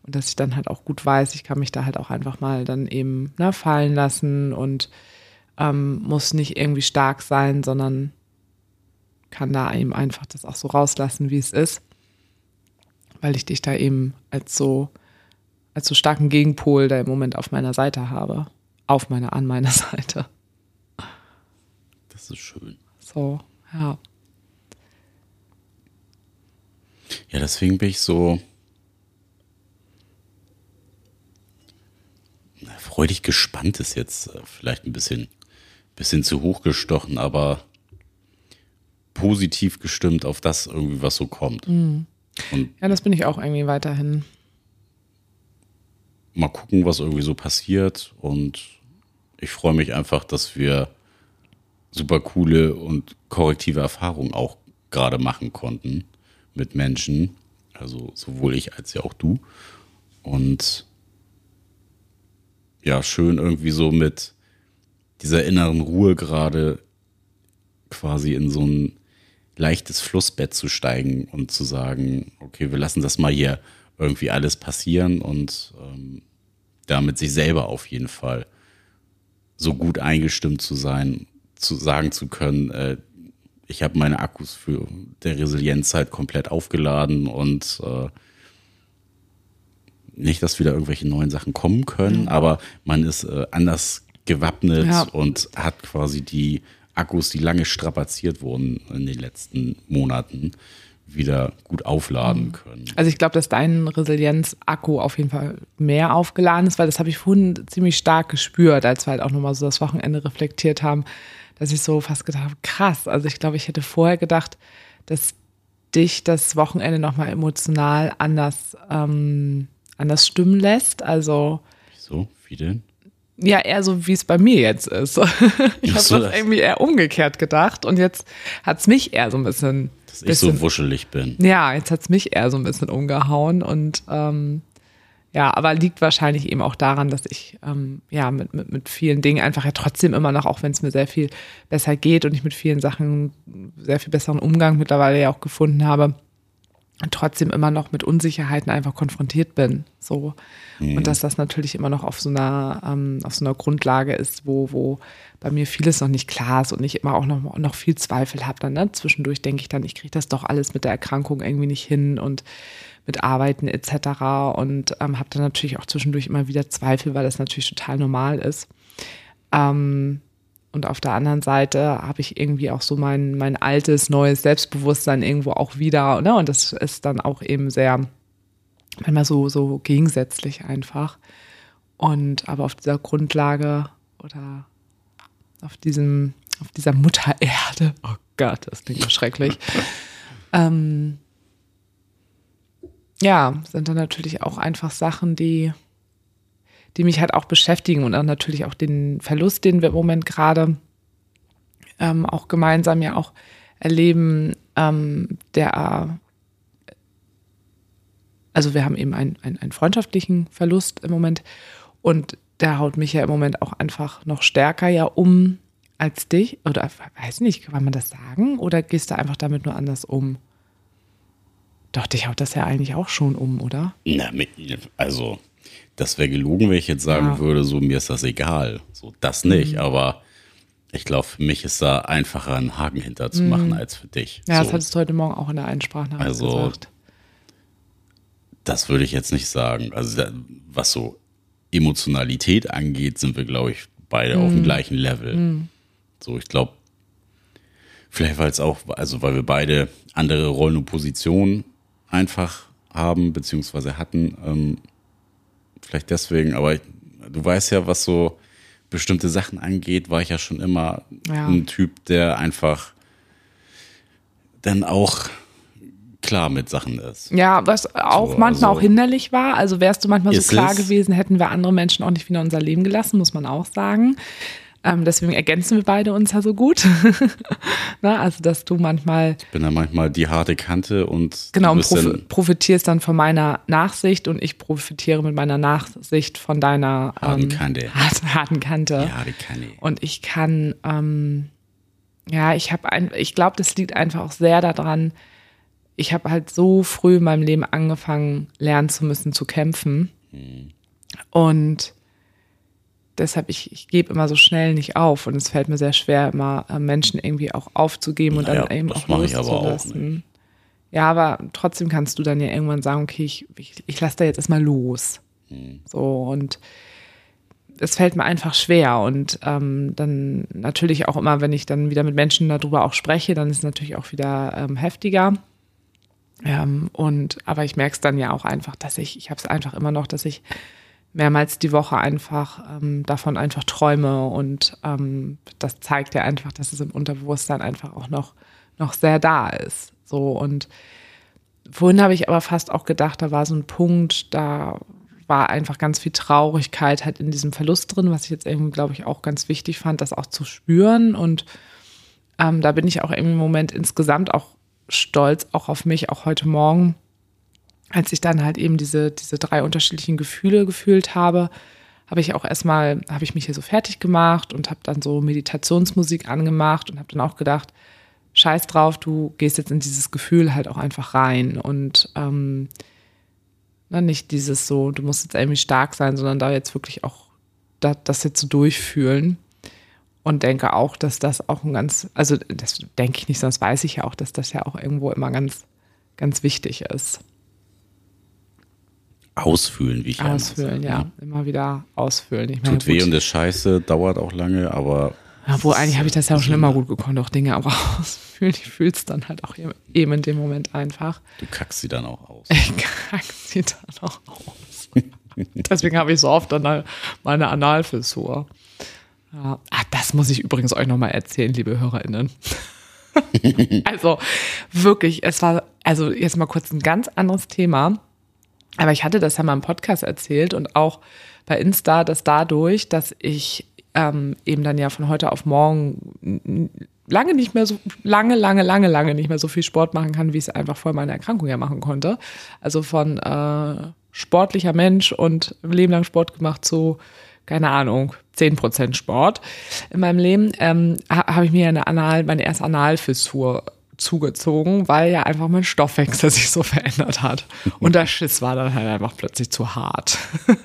Und dass ich dann halt auch gut weiß, ich kann mich da halt auch einfach mal dann eben ne, fallen lassen und ähm, muss nicht irgendwie stark sein, sondern kann da eben einfach das auch so rauslassen, wie es ist. Weil ich dich da eben als so, als so starken Gegenpol da im Moment auf meiner Seite habe. Auf meiner, an meiner Seite. Ist schön. So, ja. Ja, deswegen bin ich so na, freudig gespannt ist jetzt äh, vielleicht ein bisschen, bisschen zu hoch gestochen, aber positiv gestimmt auf das irgendwie, was so kommt. Und Ja, das bin ich auch irgendwie weiterhin. mal gucken, was irgendwie so passiert. Und ich freue mich einfach, dass wir super coole und korrektive Erfahrungen auch gerade machen konnten mit Menschen. Also sowohl ich als ja auch du. Und ja, schön irgendwie so mit dieser inneren Ruhe gerade quasi in so ein leichtes Flussbett zu steigen und zu sagen, okay, wir lassen das mal hier irgendwie alles passieren und ähm, damit sich selber auf jeden Fall so gut eingestimmt zu sein, zu sagen zu können, äh, ich habe meine Akkus für der Resilienzzeit komplett aufgeladen und äh, nicht, dass wieder irgendwelche neuen Sachen kommen können, aber man ist äh, anders gewappnet Ja. und hat quasi die Akkus, die lange strapaziert wurden in den letzten Monaten, wieder gut aufladen können. Also ich glaube, dass dein Resilienz-Akku auf jeden Fall mehr aufgeladen ist, weil das habe ich vorhin ziemlich stark gespürt, als wir halt auch nochmal so das Wochenende reflektiert haben, dass ich so fast gedacht habe, krass. Also ich glaube, ich hätte vorher gedacht, dass dich das Wochenende nochmal emotional anders, ähm, anders stimmen lässt. Also Wieso? Wie denn? ja, eher so, wie es bei mir jetzt ist. Ich habe so, das irgendwie eher umgekehrt gedacht und jetzt hat's mich eher so ein bisschen, Dass ich so wuschelig bin. ja, jetzt hat's mich eher so ein bisschen umgehauen und ähm, ja, aber liegt wahrscheinlich eben auch daran, dass ich ähm, ja mit, mit, mit vielen Dingen einfach ja trotzdem immer noch, auch wenn es mir sehr viel besser geht und ich mit vielen Sachen sehr viel besseren Umgang mittlerweile ja auch gefunden habe, trotzdem immer noch mit Unsicherheiten einfach konfrontiert bin. So. Und dass das natürlich immer noch auf so einer, ähm, auf so einer Grundlage ist, wo, wo bei mir vieles noch nicht klar ist und ich immer auch noch, noch viel Zweifel habe. Dann, ne? Zwischendurch denke ich dann, ich kriege das doch alles mit der Erkrankung irgendwie nicht hin und mit Arbeiten etc. Und ähm, habe dann natürlich auch zwischendurch immer wieder Zweifel, weil das natürlich total normal ist. Ähm, und auf der anderen Seite habe ich irgendwie auch so mein, mein altes, neues Selbstbewusstsein irgendwo auch wieder. Ne? Und das ist dann auch eben sehr, manchmal so, so gegensätzlich einfach. Und aber auf dieser Grundlage oder auf diesem, auf dieser Mutter Erde, oh Gott, das klingt ja schrecklich. ähm, ja, sind dann natürlich auch einfach Sachen, die, die mich halt auch beschäftigen und dann natürlich auch den Verlust, den wir im Moment gerade ähm, auch gemeinsam ja auch erleben, ähm, der also wir haben eben einen, einen, einen freundschaftlichen Verlust im Moment und der haut mich ja im Moment auch einfach noch stärker ja um als dich. Oder weiß nicht, kann man das sagen? Oder gehst du einfach damit nur anders um? Doch, dich haut das ja eigentlich auch schon um, oder? Na, also, das wäre gelogen, wenn ich jetzt sagen ja. würde, so mir ist das egal. So, das nicht, mhm. aber ich glaube, für mich ist da einfacher, einen Haken hinter zu machen mhm. als für dich. Ja, so. das hattest du heute Morgen auch in der Einsprachnachricht also, gesagt. Das würde ich jetzt nicht sagen. Also, was so Emotionalität angeht, sind wir, glaube ich, beide mhm. auf dem mhm. gleichen Level. Mhm. So, ich glaube, vielleicht weil es auch, also weil wir beide andere Rollen und Positionen einfach haben, beziehungsweise hatten. Ähm, vielleicht deswegen, aber ich, du weißt ja, was so bestimmte Sachen angeht, war ich ja schon immer ja. ein Typ, der einfach dann auch klar mit Sachen ist. Ja, was auch so, manchmal also auch hinderlich war. Also wärst du manchmal so klar gewesen, hätten wir andere Menschen auch nicht wieder unser Leben gelassen, muss man auch sagen. Ähm, deswegen ergänzen wir beide uns ja so gut. Na, also, dass du manchmal. Ich bin ja manchmal die harte Kante und. Genau, und prof profitierst dann von meiner Nachsicht und ich profitiere mit meiner Nachsicht von deiner harten ähm, Kante. Hart, harten Kante. Die harte Kante. Und ich kann, ähm, ja, ich habe ein, ich glaube, das liegt einfach auch sehr daran, ich habe halt so früh in meinem Leben angefangen, lernen zu müssen, zu kämpfen. Mhm. Und deshalb, ich, ich gebe immer so schnell nicht auf und es fällt mir sehr schwer, immer äh, Menschen irgendwie auch aufzugeben und naja, dann eben auch loszulassen. Ja, aber trotzdem kannst du dann ja irgendwann sagen, okay, ich, ich, ich lasse da jetzt erstmal los. Mhm. So und es fällt mir einfach schwer und ähm, dann natürlich auch immer, wenn ich dann wieder mit Menschen darüber auch spreche, dann ist es natürlich auch wieder ähm, heftiger. Ähm, und aber ich merke es dann ja auch einfach, dass ich, ich habe es einfach immer noch, dass ich mehrmals die Woche einfach ähm, davon einfach träume und ähm, das zeigt ja einfach, dass es im Unterbewusstsein einfach auch noch, noch sehr da ist. So und vorhin habe ich aber fast auch gedacht, da war so ein Punkt, da war einfach ganz viel Traurigkeit halt in diesem Verlust drin, was ich jetzt irgendwie, glaube ich, auch ganz wichtig fand, das auch zu spüren und ähm, da bin ich auch im Moment insgesamt auch stolz, auch auf mich, auch heute Morgen, als ich dann halt eben diese, diese drei unterschiedlichen Gefühle gefühlt habe, habe ich auch erstmal, habe ich mich hier so fertig gemacht und habe dann so Meditationsmusik angemacht und habe dann auch gedacht, scheiß drauf, du gehst jetzt in dieses Gefühl halt auch einfach rein und ähm, na, nicht dieses so, du musst jetzt irgendwie stark sein, sondern da jetzt wirklich auch das, das jetzt so durchfühlen und denke auch, dass das auch ein ganz, also das denke ich nicht, sonst weiß ich ja auch, dass das ja auch irgendwo immer ganz, ganz wichtig ist. Ausfüllen, wie ich Ausfüllen, ja. Ne? Immer wieder ausfüllen. Ich meine, Tut weh und ist scheiße, dauert auch lange, aber. Ja, wo eigentlich habe ich das ja auch schon immer gut gekonnt, auch Dinge aber ausfüllen. Ich fühle es dann halt auch eben in dem Moment einfach. Du kackst sie dann auch aus. Ich kack sie dann auch aus. Deswegen habe ich so oft dann meine Analfissur. Ja. Ah, das muss ich übrigens euch nochmal erzählen, liebe HörerInnen. also wirklich, es war, also jetzt mal kurz ein ganz anderes Thema. Aber ich hatte das ja mal im Podcast erzählt und auch bei Insta, dass dadurch, dass ich ähm, eben dann ja von heute auf morgen lange nicht mehr so, lange, lange, lange, lange nicht mehr so viel Sport machen kann, wie ich es einfach vor meiner Erkrankung ja machen konnte. Also von äh, sportlicher Mensch und Leben lang Sport gemacht zu, keine Ahnung, 10% Sport in meinem Leben, ähm, habe ich mir eine Anal, meine erste Analfissur zugezogen, weil ja einfach mein Stoffwechsel sich so verändert hat. Und der Schiss war dann halt einfach plötzlich zu hart.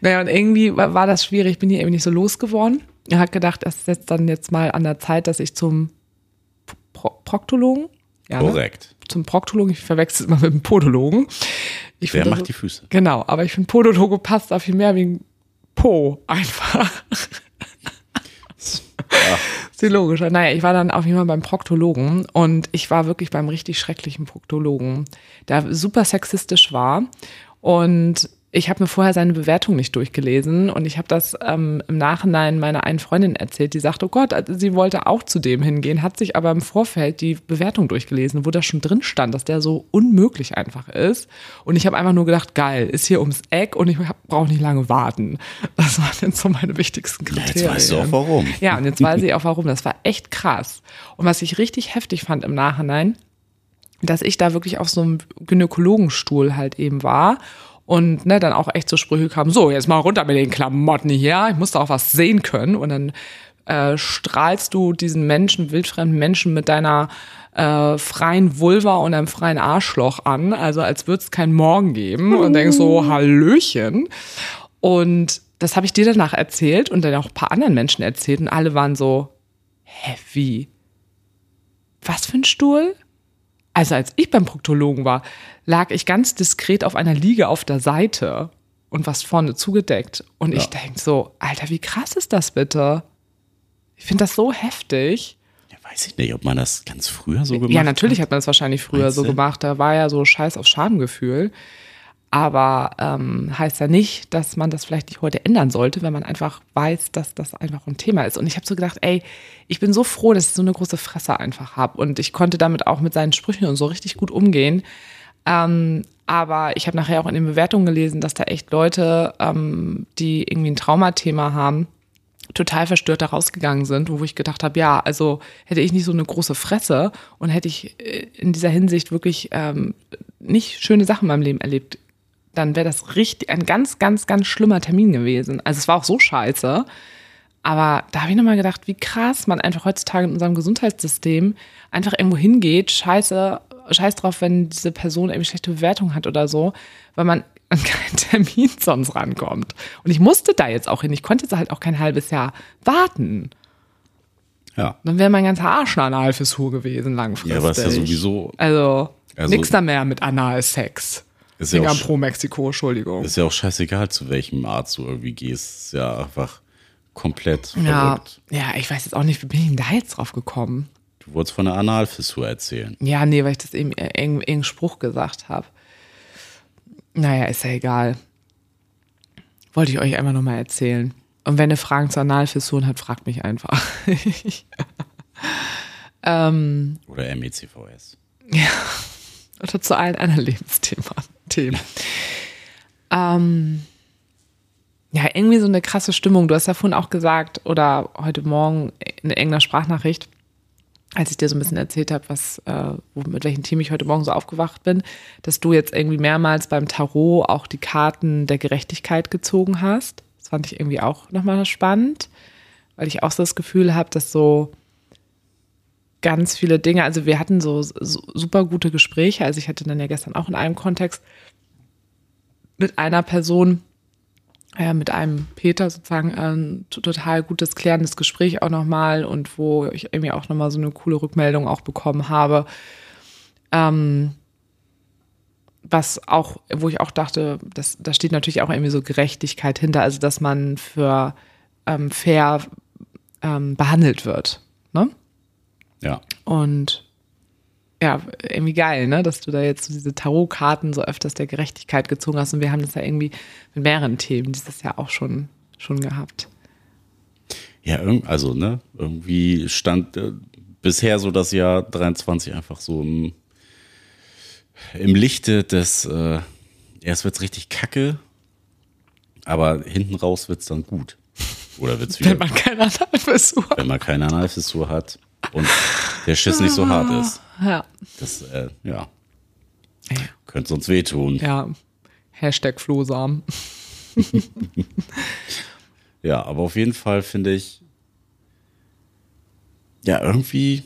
naja, und irgendwie war, das schwierig, bin hier eben nicht so losgeworden. Er hat gedacht, es ist jetzt dann jetzt mal an der Zeit, dass ich zum Pro Proktologen. Ja, ne? Korrekt. Ne? Zum Proktologen, ich verwechsel es immer mit dem Podologen. Ich Wer macht die Füße? Genau, aber ich finde Podologe passt da viel mehr wegen Po einfach. Ja. Ist logischer. Naja, ich war dann auf jeden Fall beim Proktologen und ich war wirklich beim richtig schrecklichen Proktologen, der super sexistisch war und ich habe mir vorher seine Bewertung nicht durchgelesen und ich habe das ähm, im Nachhinein meiner einen Freundin erzählt, die sagt, oh Gott, also sie wollte auch zu dem hingehen, hat sich aber im Vorfeld die Bewertung durchgelesen, wo da schon drin stand, dass der so unmöglich einfach ist. Und ich habe einfach nur gedacht, geil, ist hier ums Eck und ich brauche nicht lange warten. Das waren jetzt so meine wichtigsten Kriterien. Jetzt weißt du auch warum. Ja, und jetzt weiß ich auch warum. Das war echt krass. Und was ich richtig heftig fand im Nachhinein, dass ich da wirklich auf so einem Gynäkologenstuhl halt eben war und ne, dann auch echt so Sprüche kamen, so, jetzt mal runter mit den Klamotten hier, ich muss da auch was sehen können. Und dann äh, strahlst du diesen Menschen, wildfremden Menschen mit deiner äh, freien Vulva und einem freien Arschloch an, also als würde es keinen Morgen geben und denkst so, Hallöchen. Und das habe ich dir danach erzählt und dann auch ein paar anderen Menschen erzählt und alle waren so, hä, wie? Was für ein Stuhl? Also als ich beim Proktologen war, lag ich ganz diskret auf einer Liege auf der Seite und was vorne zugedeckt. Und ja. ich denke so, Alter, wie krass ist das bitte? Ich finde das so heftig. Ja, weiß ich nicht, ob man das ganz früher so gemacht hat. Ja, natürlich hat man das wahrscheinlich früher so gemacht. Da war ja so Scheiß auf Schamgefühl. Aber ähm, heißt ja nicht, dass man das vielleicht nicht heute ändern sollte, wenn man einfach weiß, dass das einfach ein Thema ist. Und ich habe so gedacht, ey, ich bin so froh, dass ich so eine große Fresse einfach habe. Und ich konnte damit auch mit seinen Sprüchen und so richtig gut umgehen. Ähm, aber ich habe nachher auch in den Bewertungen gelesen, dass da echt Leute, ähm, die irgendwie ein Traumathema haben, total verstört da rausgegangen sind, wo ich gedacht habe, ja, also hätte ich nicht so eine große Fresse und hätte ich äh, in dieser Hinsicht wirklich ähm, nicht schöne Sachen in meinem Leben erlebt, dann wäre das richtig ein ganz, ganz, ganz schlimmer Termin gewesen. Also es war auch so scheiße. Aber da habe ich nochmal gedacht, wie krass man einfach heutzutage in unserem Gesundheitssystem einfach irgendwo hingeht, scheiße, scheiß drauf, wenn diese Person irgendwie schlechte Bewertung hat oder so, weil man an keinen Termin sonst rankommt. Und ich musste da jetzt auch hin. Ich konnte jetzt halt auch kein halbes Jahr warten. Ja. Dann wäre mein ganzer Arsch eine Analfissur gewesen langfristig. Ja, aber ist ja sowieso. Also, also nichts da mehr mit Analsex. Ist ja auch, pro Mexiko, Entschuldigung. Ist ja auch scheißegal, zu welchem Arzt du irgendwie gehst. Ist ja einfach komplett ja, verrückt. Ja, ich weiß jetzt auch nicht, wie bin ich denn da jetzt drauf gekommen? Du wolltest von einer Analfissur erzählen. Ja, nee, weil ich das eben irgendeinen Spruch gesagt habe. Naja, ist ja egal. Wollte ich euch einfach nochmal erzählen. Und wenn ihr Fragen zur Analfissuren habt, fragt mich einfach. ähm, Oder MECVS. Ja. Oder zu allen anderen Lebensthemen. Themen. ähm, ja, irgendwie so eine krasse Stimmung. Du hast ja vorhin auch gesagt, oder heute Morgen in irgendeiner Sprachnachricht, als ich dir so ein bisschen erzählt habe, was, äh, mit welchem Team ich heute Morgen so aufgewacht bin, dass du jetzt irgendwie mehrmals beim Tarot auch die Karten der Gerechtigkeit gezogen hast. Das fand ich irgendwie auch nochmal spannend, weil ich auch so das Gefühl habe, dass so ganz viele Dinge, also wir hatten so, so super gute Gespräche. Also ich hatte dann ja gestern auch in einem Kontext mit einer Person, äh, mit einem Peter sozusagen ein total gutes klärendes Gespräch auch nochmal und wo ich irgendwie auch nochmal so eine coole Rückmeldung auch bekommen habe. Ähm, was auch, wo ich auch dachte, das, da steht natürlich auch irgendwie so Gerechtigkeit hinter, also dass man für ähm, fair ähm, behandelt wird. Ne? Ja. Und ja, irgendwie geil, ne, dass du da jetzt diese Tarotkarten so öfters der Gerechtigkeit gezogen hast. Und wir haben das ja irgendwie mit mehreren Themen dieses Jahr auch schon, schon gehabt. Ja, also, ne, irgendwie stand äh, bisher so das Jahr 23 einfach so im, im Lichte des, äh, erst wird's richtig kacke, aber hinten raus wird's dann gut. Oder wird's wieder. Wenn man keine Analfissur hat. Wenn man keine Analfissur hat und der Schiss nicht so hart ist. Ja. Das, äh, ja. ja. Könnte sonst wehtun. Ja. Hashtag Flohsam. ja, aber auf jeden Fall finde ich, ja, irgendwie,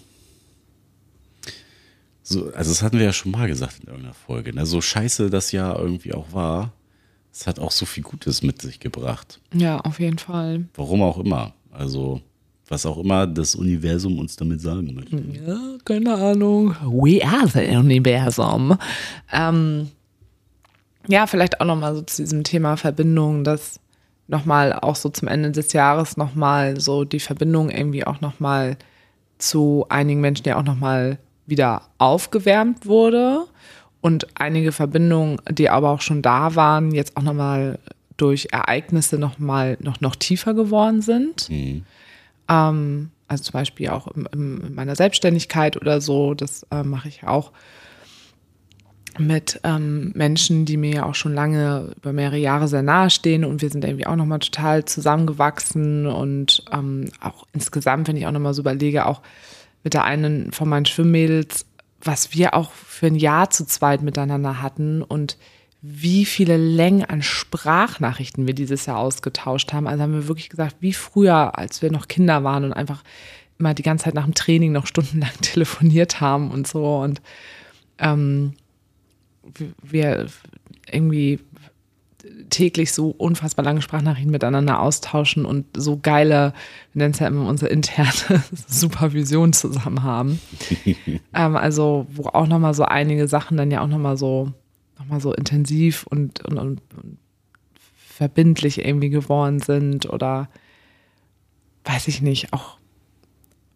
so, also das hatten wir ja schon mal gesagt in irgendeiner Folge, ne? so scheiße das ja irgendwie auch war, es hat auch so viel Gutes mit sich gebracht. Ja, auf jeden Fall. Warum auch immer. Also, was auch immer das Universum uns damit sagen möchte. Ja, keine Ahnung. We are the Universum. Ähm, ja, vielleicht auch nochmal so zu diesem Thema Verbindung, dass nochmal auch so zum Ende des Jahres nochmal so die Verbindung irgendwie auch nochmal zu einigen Menschen ja auch nochmal wieder aufgewärmt wurde und einige Verbindungen, die aber auch schon da waren, jetzt auch nochmal durch Ereignisse nochmal noch, noch tiefer geworden sind. Mhm. Ähm, also zum Beispiel auch in, in meiner Selbstständigkeit oder so, das äh, mache ich auch mit ähm, Menschen, die mir ja auch schon lange über mehrere Jahre sehr nahe stehen und wir sind irgendwie auch nochmal total zusammengewachsen und ähm, auch insgesamt, wenn ich auch nochmal so überlege, auch mit der einen von meinen Schwimmmädels, was wir auch für ein Jahr zu zweit miteinander hatten und wie viele Längen an Sprachnachrichten wir dieses Jahr ausgetauscht haben. Also haben wir wirklich gesagt, wie früher, als wir noch Kinder waren und einfach immer die ganze Zeit nach dem Training noch stundenlang telefoniert haben und so und ähm, wir irgendwie täglich so unfassbar lange Sprachnachrichten miteinander austauschen und so geile, wir nennen es ja immer unsere interne Supervision zusammen haben. ähm, also, wo auch nochmal so einige Sachen dann ja auch nochmal so, noch mal so intensiv und, und, und, verbindlich irgendwie geworden sind oder weiß ich nicht, auch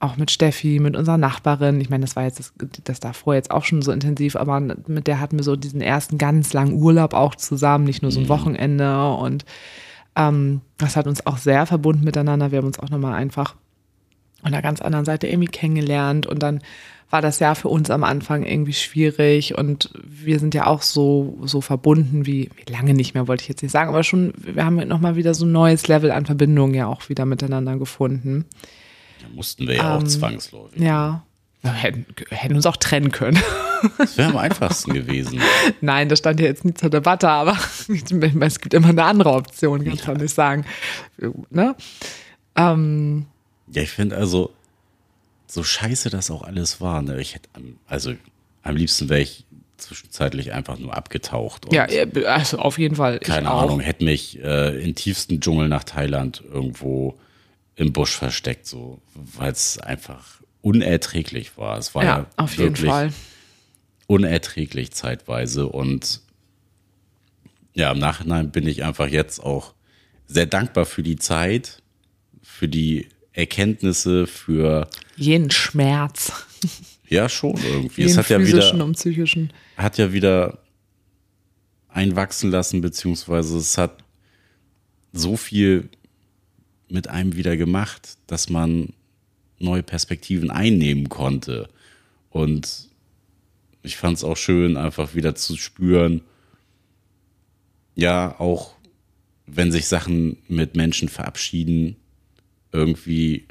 auch mit Steffi, mit unserer Nachbarin. Ich meine, das war jetzt das, das davor jetzt auch schon so intensiv, aber mit der hatten wir so diesen ersten ganz langen Urlaub auch zusammen, nicht nur so ein mhm. Wochenende. Und ähm, das hat uns auch sehr verbunden miteinander. Wir haben uns auch nochmal einfach von einer ganz anderen Seite irgendwie kennengelernt. Und dann war das Jahr für uns am Anfang irgendwie schwierig. Und wir sind ja auch so, so verbunden wie, wie lange nicht mehr, wollte ich jetzt nicht sagen, aber schon, wir haben nochmal wieder so ein neues Level an Verbindung ja auch wieder miteinander gefunden. Ja, mussten wir ja ähm, auch zwangsläufig. Ja. Wir hätten, hätten uns auch trennen können. Das wäre am einfachsten gewesen. Nein, das stand ja jetzt nicht zur Debatte, aber es gibt immer eine andere Option, kann ja. man nicht sagen. Ne? Ähm, ja, ich finde also, so scheiße das auch alles war. Ne? Ich hätte, also am liebsten wäre ich zwischenzeitlich einfach nur abgetaucht. ja, also auf jeden Fall. Keine Ahnung, hätte mich äh, in tiefsten Dschungel nach Thailand irgendwo im Busch versteckt, so, weil es einfach unerträglich war. Es war ja, ja auf jeden Fall unerträglich zeitweise und ja, im Nachhinein bin ich einfach jetzt auch sehr dankbar für die Zeit, für die Erkenntnisse, für jeden Schmerz. Ja, schon irgendwie. Jeden es hat ja wieder und psychischen. hat ja wieder einwachsen lassen, beziehungsweise es hat so viel mit einem wieder gemacht, dass man neue Perspektiven einnehmen konnte. Und ich fand es auch schön, einfach wieder zu spüren, ja, auch wenn sich Sachen mit Menschen verabschieden, irgendwie,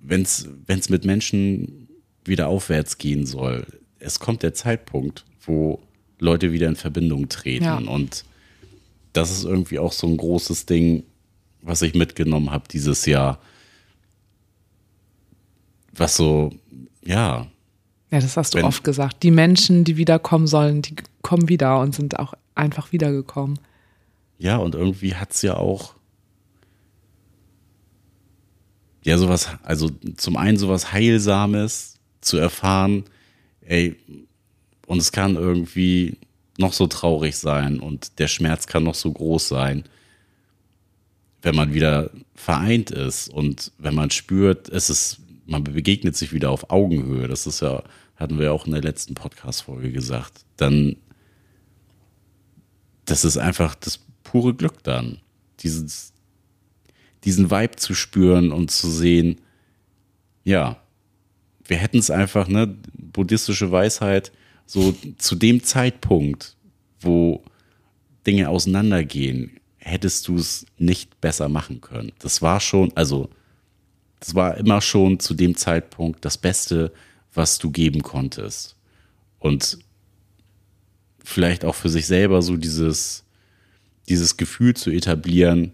wenn es mit Menschen wieder aufwärts gehen soll, es kommt der Zeitpunkt, wo Leute wieder in Verbindung treten. Ja. Und das ist irgendwie auch so ein großes Ding, was ich mitgenommen habe dieses Jahr. Was so, ja. Ja, das hast du wenn, oft gesagt. Die Menschen, die wiederkommen sollen, die kommen wieder und sind auch einfach wiedergekommen. Ja, und irgendwie hat es ja auch. Ja, sowas, also zum einen sowas Heilsames zu erfahren, ey, und es kann irgendwie noch so traurig sein und der Schmerz kann noch so groß sein wenn man wieder vereint ist und wenn man spürt, es ist, man begegnet sich wieder auf Augenhöhe, das ist ja, hatten wir ja auch in der letzten Podcast-Folge gesagt, dann, das ist einfach das pure Glück dann. Dieses, diesen Vibe zu spüren und zu sehen, ja, wir hätten es einfach, ne, buddhistische Weisheit, so zu dem Zeitpunkt, wo Dinge auseinandergehen, hättest du es nicht besser machen können. Das war schon, also, das war immer schon zu dem Zeitpunkt das Beste, was du geben konntest. Und vielleicht auch für sich selber so dieses, dieses Gefühl zu etablieren,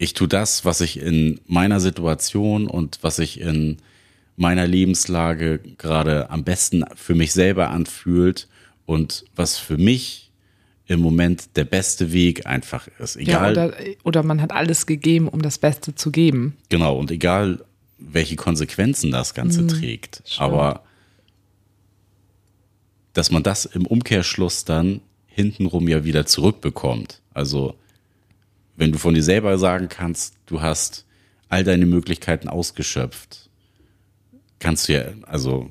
ich tue das, was ich in meiner Situation und was ich in meiner Lebenslage gerade am besten für mich selber anfühlt und was für mich im Moment der beste Weg einfach ist. Egal, ja, oder, oder man hat alles gegeben, um das Beste zu geben. Genau, und egal, welche Konsequenzen das Ganze mhm, trägt. Stimmt. Aber dass man das im Umkehrschluss dann hintenrum ja wieder zurückbekommt. Also, wenn du von dir selber sagen kannst, du hast all deine Möglichkeiten ausgeschöpft, kannst du ja, also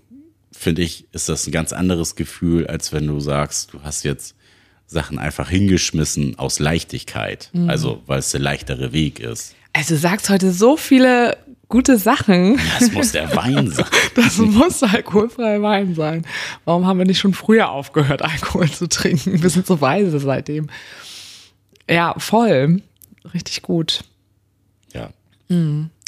finde ich, ist das ein ganz anderes Gefühl, als wenn du sagst, du hast jetzt Sachen einfach hingeschmissen aus Leichtigkeit. Mhm. Also, weil es der leichtere Weg ist. Also du sagst heute so viele gute Sachen. Das muss der Wein sein. Das muss alkoholfreier Wein sein. Warum haben wir nicht schon früher aufgehört, Alkohol zu trinken? Wir sind so weise seitdem. Ja, voll. Richtig gut. Ja.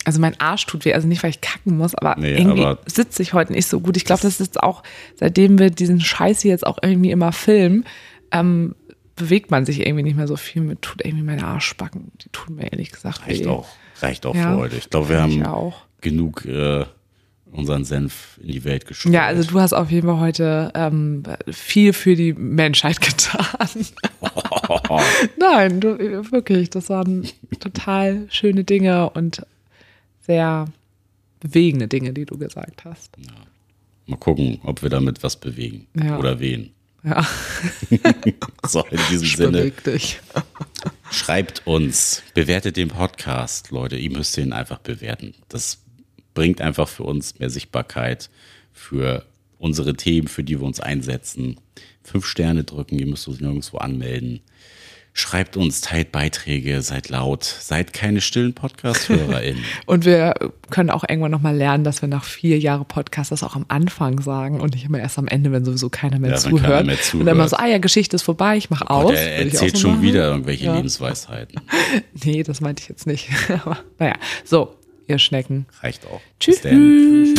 Also mein Arsch tut weh, also nicht, weil ich kacken muss, aber Nee, irgendwie sitze ich heute nicht so gut. Ich glaube, das ist auch, seitdem wir diesen Scheiß hier jetzt auch irgendwie immer filmen, ähm, bewegt man sich irgendwie nicht mehr so viel. Mir tut irgendwie meine Arschbacken, die tun mir ehrlich gesagt Reicht weh. auch. Reicht auch Ja, für heute. Ich glaube, wir haben auch. genug äh, unseren Senf in die Welt geschickt. Ja, also du hast auf jeden Fall heute ähm, viel für die Menschheit getan. Nein, du, wirklich, das waren total schöne Dinge und sehr bewegende Dinge, die du gesagt hast. Mal gucken, ob wir damit was bewegen. Ja. Oder wen. Ja, So, in diesem Sinne, dich. schreibt uns, bewertet den Podcast, Leute. Ihr müsst den einfach bewerten. Das bringt einfach für uns mehr Sichtbarkeit für unsere Themen, für die wir uns einsetzen. Fünf Sterne drücken, ihr müsst uns nirgendwo anmelden. Schreibt uns, teilt Beiträge, seid laut, seid keine stillen Podcast-HörerInnen. Und wir können auch irgendwann nochmal lernen, dass wir nach vier Jahren Podcast das auch am Anfang sagen und nicht immer erst am Ende, wenn sowieso keiner mehr, Ja, wenn keiner zuhört. mehr Und zuhört. dann immer so, ah ja, Geschichte ist vorbei, ich mache aus. Und er erzählt so schon wieder irgendwelche Ja. Lebensweisheiten. Nee, das meinte ich jetzt nicht. Aber naja, so, ihr Schnecken. Reicht auch. Tschüss. Tschüss.